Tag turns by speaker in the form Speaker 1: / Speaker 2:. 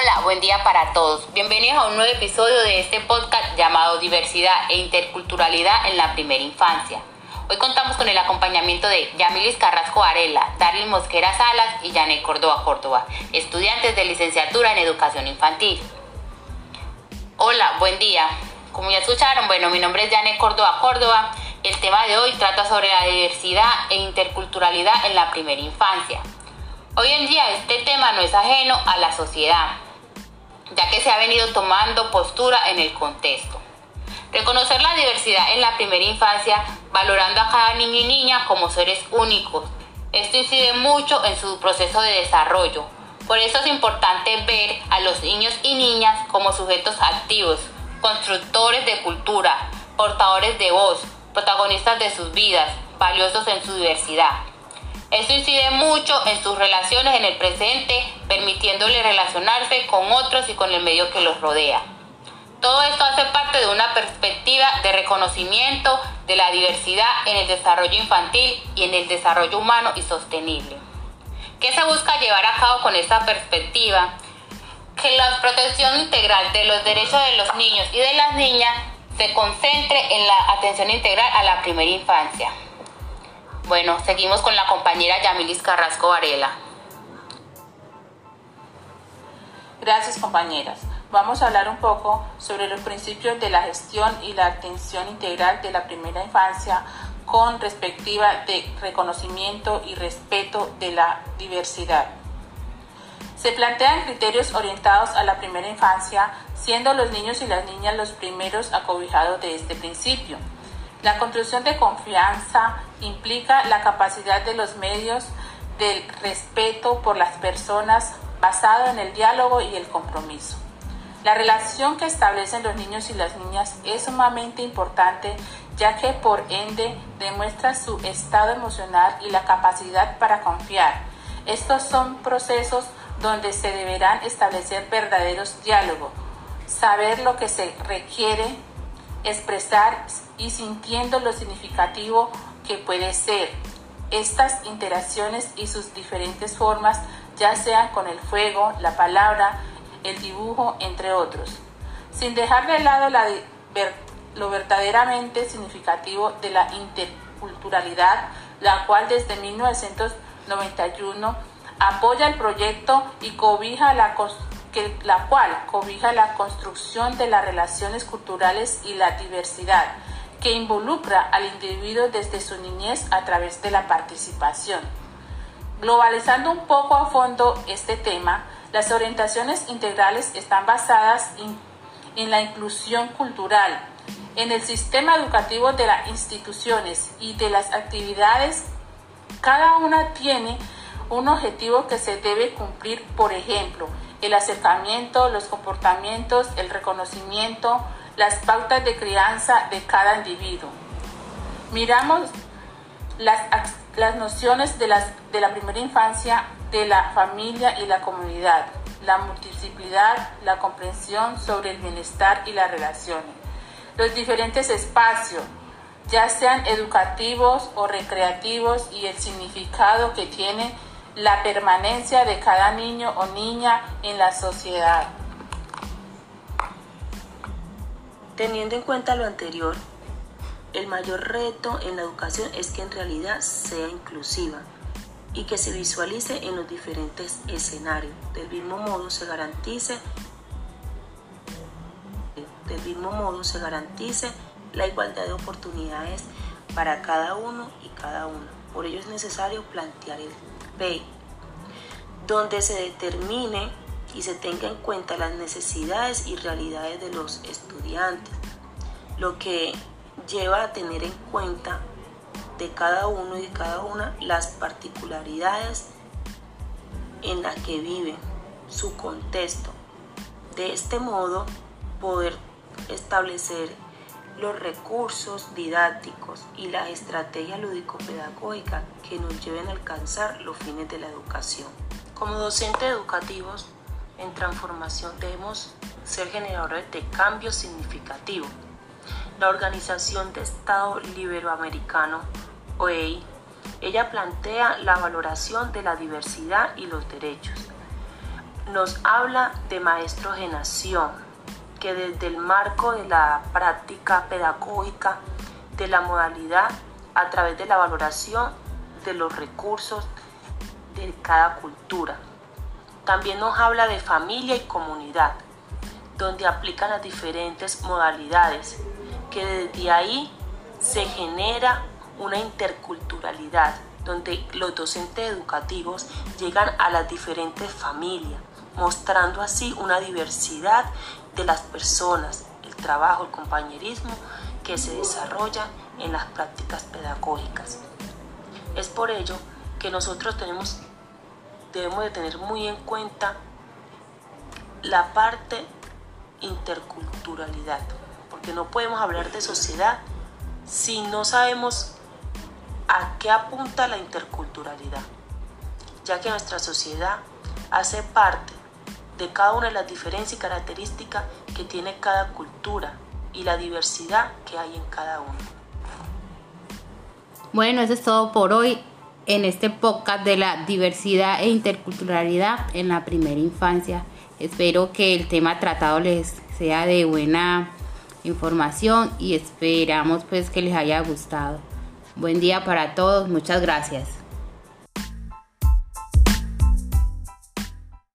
Speaker 1: Hola, buen día para todos. Bienvenidos a un nuevo episodio de este podcast llamado Diversidad e Interculturalidad en la Primera Infancia. Hoy contamos con el acompañamiento de Yamilis Carrasco Arela, Darlin Mosquera Salas y Janet Córdoba Córdoba, estudiantes de licenciatura en Educación Infantil. Hola, buen día. Como ya escucharon, bueno, mi nombre es Janet Córdoba Córdoba. El tema de hoy trata sobre la diversidad e interculturalidad en la primera infancia. Hoy en día este tema no es ajeno a la sociedad, ya que se ha venido tomando postura en el contexto. Reconocer la diversidad en la primera infancia, valorando a cada niño y niña como seres únicos. Esto incide mucho en su proceso de desarrollo. Por eso es importante ver a los niños y niñas como sujetos activos, constructores de cultura, portadores de voz, protagonistas de sus vidas, valiosos en su diversidad. Esto incide mucho en sus relaciones en el presente, permitiéndole relacionarse con otros y con el medio que los rodea. Todo esto hace parte de una perspectiva de reconocimiento de la diversidad en el desarrollo infantil y en el desarrollo humano y sostenible. ¿Qué se busca llevar a cabo con esta perspectiva? Que la protección integral de los derechos de los niños y de las niñas se concentre en la atención integral a la primera infancia. Bueno, seguimos con la compañera Yamilis Carrasco Varela.
Speaker 2: Gracias compañeras. Vamos a hablar un poco sobre los principios de la gestión y la atención integral de la primera infancia con perspectiva de reconocimiento y respeto de la diversidad. Se plantean criterios orientados a la primera infancia, siendo los niños y las niñas los primeros acobijados de este principio. La construcción de confianza implica la capacidad de los medios del respeto por las personas basado en el diálogo y el compromiso. La relación que establecen los niños y las niñas es sumamente importante ya que por ende demuestra su estado emocional y la capacidad para confiar. Estos son procesos donde se deberán establecer verdaderos diálogos, saber lo que se requiere, expresar y sintiendo lo significativo que puede ser. Estas interacciones y sus diferentes formas, ya sean con el fuego, la palabra, el dibujo, entre otros, sin dejar de lado lo verdaderamente significativo de la interculturalidad, la cual desde 1991 apoya el proyecto y cobija la la cual cobija la construcción de las relaciones culturales y la diversidad, que involucra al individuo desde su niñez a través de la participación. Globalizando un poco a fondo este tema, las orientaciones integrales están basadas en, la inclusión cultural, en el sistema educativo de las instituciones y de las actividades. Cada una tiene un objetivo que se debe cumplir, por ejemplo, el acercamiento, los comportamientos, el reconocimiento, las pautas de crianza de cada individuo. Miramos las, nociones de, de la primera infancia, de la familia y la comunidad, la multiplicidad, la comprensión sobre el bienestar y las relaciones, los diferentes espacios, ya sean educativos o recreativos y el significado que tiene la permanencia de cada niño o niña en la sociedad.
Speaker 3: Teniendo en cuenta lo anterior, el mayor reto en la educación es que en realidad sea inclusiva y que se visualice en los diferentes escenarios. Del mismo modo se garantice del mismo modo se garantice la igualdad de oportunidades para cada uno y cada una. Por ello es necesario plantear el donde se determine y se tenga en cuenta las necesidades y realidades de los estudiantes, lo que lleva a tener en cuenta de cada uno y de cada una las particularidades en las que viven, su contexto. De este modo, poder establecer los recursos didácticos y las estrategias lúdico-pedagógicas que nos lleven a alcanzar los fines de la educación. Como docentes educativos en transformación debemos ser generadores de cambios significativos. La Organización de Estado Liberoamericano, OEI, ella plantea la valoración de la diversidad y los derechos. nos habla de maestros de nación, que desde el marco de la práctica pedagógica, de la modalidad, a través de la valoración de los recursos de cada cultura. También nos habla de familia y comunidad, donde aplican las diferentes modalidades, que desde ahí se genera una interculturalidad, donde los docentes educativos llegan a las diferentes familias, mostrando así una diversidad de las personas, el trabajo, el compañerismo que se desarrolla en las prácticas pedagógicas. Es por ello que nosotros tenemos, debemos de tener muy en cuenta la parte interculturalidad, porque no podemos hablar de sociedad si no sabemos a qué apunta la interculturalidad, ya que nuestra sociedad hace parte de cada una de las diferencias y características que tiene cada cultura y la diversidad que hay en cada uno.
Speaker 1: Bueno, eso es todo por hoy en este podcast de la diversidad e interculturalidad en la primera infancia. Espero que el tema tratado les sea de buena información y esperamos pues que les haya gustado. Buen día para todos, muchas gracias.